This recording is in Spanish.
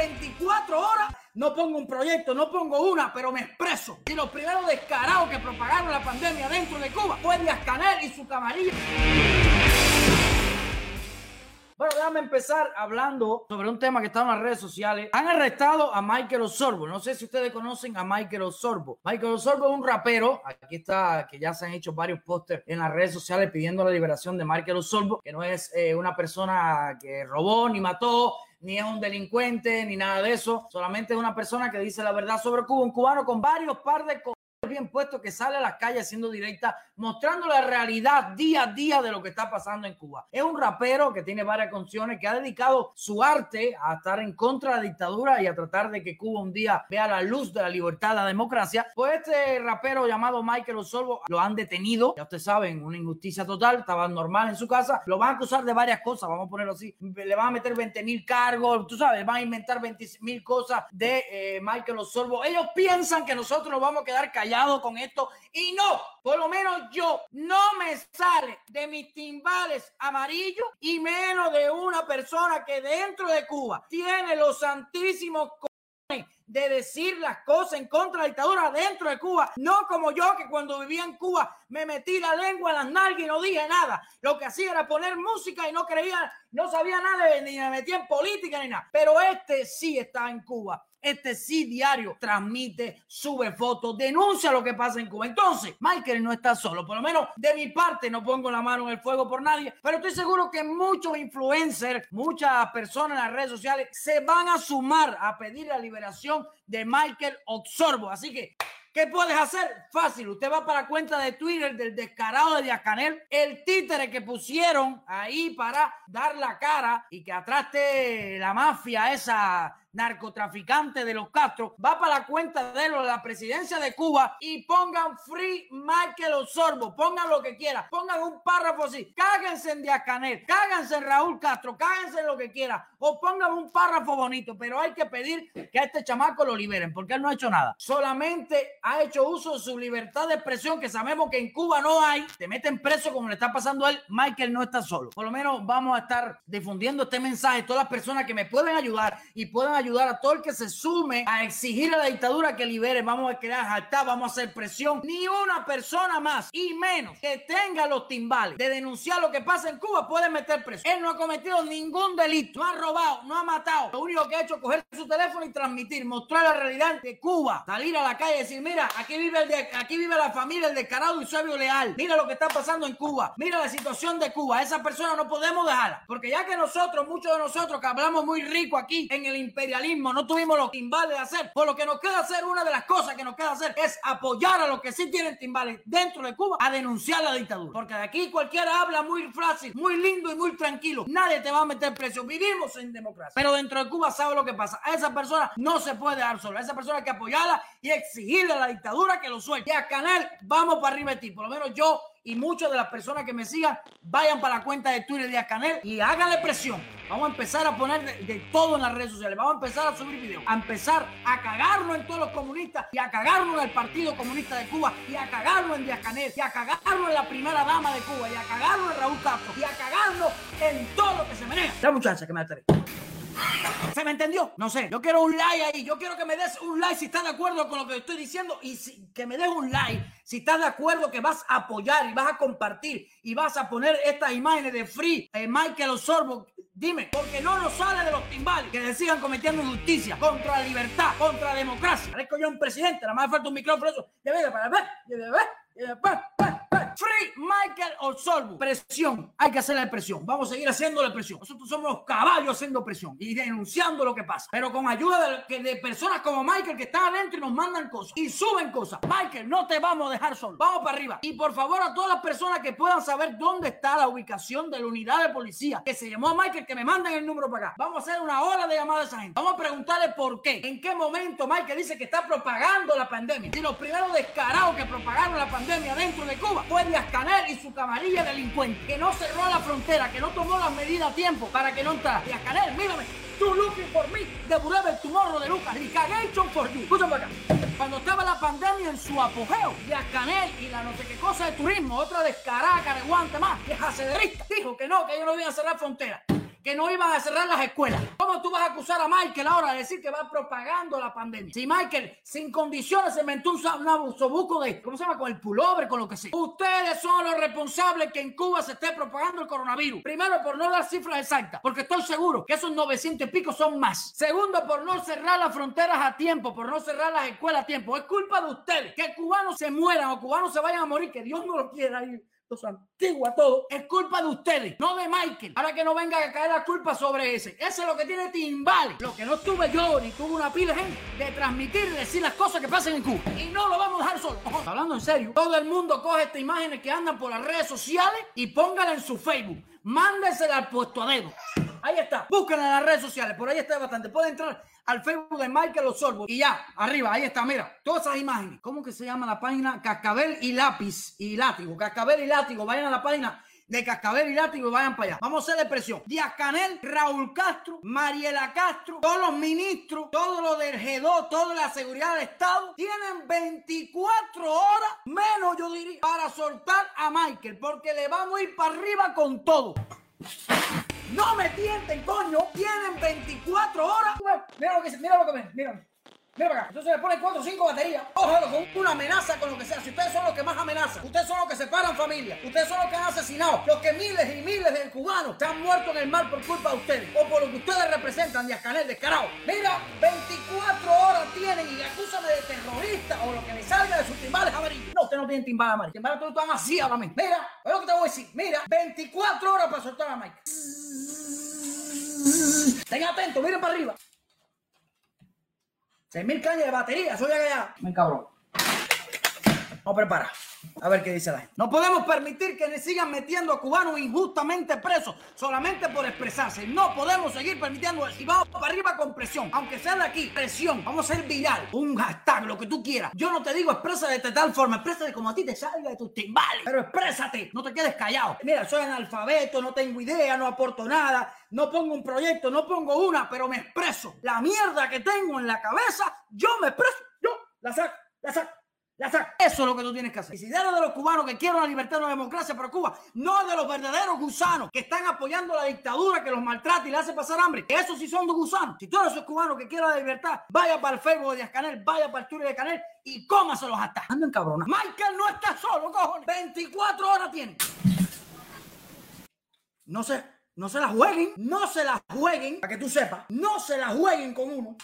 en 24 horas no pongo un proyecto, no pongo una, pero me expreso. Y los primeros descarados que propagaron la pandemia dentro de Cuba fue Díaz Canel y su camarilla. Bueno, déjame empezar hablando sobre un tema que está en las redes sociales. Han arrestado a Michael Osorbo. No sé si ustedes conocen a Michael Osorbo. Michael Osorbo es un rapero. Aquí está, que ya se han hecho varios pósters en las redes sociales pidiendo la liberación de Michael Osorbo, que no es eh, una persona que robó ni mató ni es un delincuente, ni nada de eso. Solamente es una persona que dice la verdad sobre Cuba, un cubano con varios par de bien puesto que sale a las calles haciendo directa, mostrando la realidad día a día de lo que está pasando en Cuba. Es un rapero que tiene varias canciones, que ha dedicado su arte a estar en contra de la dictadura y a tratar de que Cuba un día vea la luz de la libertad, la democracia. Pues este rapero llamado Michael Osorbo lo han detenido, ya ustedes saben, una injusticia total, estaba normal en su casa, lo van a acusar de varias cosas, vamos a ponerlo así, le van a meter 20 mil cargos, tú sabes, van a inventar 20 mil cosas de eh, Michael Osorbo. Ellos piensan que nosotros nos vamos a quedar callados con esto. Y no, por lo menos yo no me sale de mis timbales amarillos y menos de una persona que dentro de Cuba tiene los santísimos de decir las cosas en contra de la dictadura dentro de Cuba, no como yo que cuando vivía en Cuba me metí la lengua en las nalgas y no dije nada. Lo que hacía era poner música y no creía, no sabía nada, ni me metía en política ni nada. Pero este sí está en Cuba este sí diario transmite, sube fotos, denuncia lo que pasa en Cuba. Entonces, Michael no está solo. Por lo menos de mi parte no pongo la mano en el fuego por nadie, pero estoy seguro que muchos influencers, muchas personas en las redes sociales se van a sumar a pedir la liberación de Michael Oxorbo. Así que ¿Qué puedes hacer? Fácil. Usted va para la cuenta de Twitter del descarado de Diacanel, el títere que pusieron ahí para dar la cara y que atrás la mafia esa narcotraficante de los Castro, va para la cuenta de la presidencia de Cuba y pongan Free Michael Osorbo, pongan lo que quieran, pongan un párrafo así, cáguense en Díaz Canel, cáganse en Raúl Castro, cáguense en lo que quieran, o pongan un párrafo bonito, pero hay que pedir que a este chamaco lo liberen, porque él no ha hecho nada. Solamente ha hecho uso de su libertad de expresión, que sabemos que en Cuba no hay, te meten preso como le está pasando a él, Michael no está solo. Por lo menos vamos a estar difundiendo este mensaje, todas las personas que me pueden ayudar y puedan a todo el que se sume a exigir a la dictadura que libere. Vamos a crear jaltar, vamos a hacer presión. Ni una persona más y menos que tenga los timbales de denunciar lo que pasa en Cuba puede meter preso. Él no ha cometido ningún delito, no ha robado, no ha matado. Lo único que ha hecho es coger su teléfono y transmitir, mostrar la realidad de Cuba, salir a la calle y decir, mira, aquí vive, el de, aquí vive la familia, el descarado y sabio leal. Mira lo que está pasando en Cuba. Mira la situación de Cuba. Esa persona no podemos dejarla. Porque ya que nosotros, muchos de nosotros que hablamos muy rico aquí en el no tuvimos los timbales de hacer. Por lo que nos queda hacer, una de las cosas que nos queda hacer es apoyar a los que sí tienen timbales dentro de Cuba a denunciar la dictadura. Porque de aquí cualquiera habla muy fácil, muy lindo y muy tranquilo. Nadie te va a meter precio. Vivimos en democracia. Pero dentro de Cuba sabe lo que pasa. A esa persona no se puede dejar sola. A esa persona hay que apoyarla y exigirle a la dictadura que lo suelte. Y a Canal, vamos para arriba de ti. Por lo menos yo y muchas de las personas que me sigan vayan para la cuenta de Twitter de Canel y háganle presión. Vamos a empezar a poner de, todo en las redes sociales. Vamos a empezar a subir videos, a empezar a cagarnos en todos los comunistas y a cagarnos en el Partido Comunista de Cuba y a cagarnos en Díaz Canel y a cagarnos en la primera dama de Cuba y a cagarnos en Raúl Castro y a cagarnos en todo lo que se maneja. La muchacha que me atreve. ¿Se me entendió? No sé. Yo quiero un like ahí. Yo quiero que me des un like si estás de acuerdo con lo que estoy diciendo y que me des un like si estás de acuerdo que vas a apoyar y vas a compartir y vas a poner estas imágenes de Free Michael Osorbo. Dime, porque no nos sale de los timbales que decían cometiendo injusticia contra la libertad, contra la democracia. Parezco yo un presidente, nada más falta un micrófono. Eso. Free Michael Osorbo. Presión. Hay que hacer la presión. Vamos a seguir haciendo la presión. Nosotros somos los caballos haciendo presión y denunciando lo que pasa. Pero con ayuda de, personas como Michael que están adentro y nos mandan cosas y suben cosas. Michael, no te vamos a dejar solo. Vamos para arriba. Y por favor, a todas las personas que puedan saber dónde está la ubicación de la unidad de policía que se llamó a Michael, que me manden el número para acá. Vamos a hacer una hora de llamada a esa gente. Vamos a preguntarle por qué. En qué momento Michael dice que está propagando la pandemia. Y los primeros descarados que propagaron la pandemia dentro de Cuba fue Díaz Canel y su camarilla delincuente, que no cerró la frontera, que no tomó las medidas a tiempo para que no entrara. Díaz Canel, mírame, tú looking for me, de Forever Tomorrow de Lucas, Recagation for you. Escúchame acá. Cuando estaba la pandemia en su apogeo, Díaz Canel y la no sé qué cosa de turismo, otra descarada, guante más, que es acederista, dijo que no, que ellos no iban a cerrar frontera. Que no iban a cerrar las escuelas. ¿Cómo tú vas a acusar a Michael ahora de decir que va propagando la pandemia? Si Michael sin condiciones se inventó un, un abusobuco de, ¿cómo se llama? Con el pullover, con lo que sea. Ustedes son los responsables que en Cuba se esté propagando el coronavirus. Primero, por no dar cifras exactas, porque estoy seguro que esos 900 y pico son más. Segundo, por no cerrar las fronteras a tiempo, por no cerrar las escuelas a tiempo. Es culpa de ustedes que cubanos se mueran o cubanos se vayan a morir, que Dios no lo quiera ir antigua todo, es culpa de ustedes, no de Michael. Para que no venga a caer la culpa sobre ese. Ese es lo que tiene Timbal. Lo que no tuve yo ni tuve una pila de gente de transmitir y decir las cosas que pasan en Cuba. Y no lo vamos a dejar solo. hablando en serio. Todo el mundo coge estas imágenes que andan por las redes sociales y póngala en su Facebook. Mándesela al puesto a dedo. Ahí está. Búsquenla en las redes sociales. Por ahí está bastante. Puede entrar al Facebook de Michael Osorbo. Y ya, arriba, ahí está, mira, todas esas imágenes. ¿Cómo que se llama la página? Cascabel y lápiz y látigo. Cascabel y látigo. Vayan a la página de Cascabel y Látigo y vayan para allá. Vamos a hacer la presión. Díaz Canel, Raúl Castro, Mariela Castro, todos los ministros, todo lo del G2, toda la seguridad del Estado, tienen 24 horas, menos yo diría, para soltar a Michael, porque le vamos a ir para arriba con todo. No me tienten, coño. Tienen 24 horas. Mira lo que mira lo que ven, mira. Mira para acá. Entonces le ponen 4 o 5 baterías. Ojalá con una amenaza con lo que sea. Si ustedes son los que más amenazan, ustedes son los que separan familias, ustedes son los que han asesinado, los que miles y miles de cubanos se han muerto en el mar por culpa de ustedes o por lo que ustedes representan, de Canel, descarado. Mira, 24 horas tienen y acúsame de terrorista o lo que le salga de sus timbales amarillos. No, usted no tiene timbales amarillos. Timbales todos están así ahora mismo. Mira, es lo que te voy a decir. Mira, 24 horas para soltar a Mike. Estén atentos, miren para arriba. 6.000 cañas de batería, soy allá. Me cabrón. Vamos a preparar. A ver qué dice la gente. No podemos permitir que le sigan metiendo a cubanos injustamente presos solamente por expresarse. No podemos seguir permitiendo y vamos para arriba con presión. Aunque sea de aquí, presión. Vamos a ser viral. Un hashtag, lo que tú quieras. Yo no te digo exprésate de tal forma. Exprésate como a ti te salga de tus timbales. Pero exprésate. No te quedes callado. Mira, soy analfabeto, no tengo idea, no aporto nada. No pongo un proyecto, no pongo una, pero me expreso. La mierda que tengo en la cabeza, yo me expreso. Yo la saco, la saco. Eso es lo que tú tienes que hacer. Y si de los cubanos que quieren la libertad y la democracia para Cuba, no de los verdaderos gusanos que están apoyando la dictadura que los maltrata y le hace pasar hambre. Esos sí son de gusanos. Si todos esos cubanos que quieren la libertad, vaya para el Facebook de Díaz Canel, vaya para el Twitter de Canel y cómaselos hasta. Anden cabrona. Michael no está solo, cojones. 24 horas tiene. No se, no se la jueguen, no se la jueguen, para que tú sepas, no se la jueguen con uno.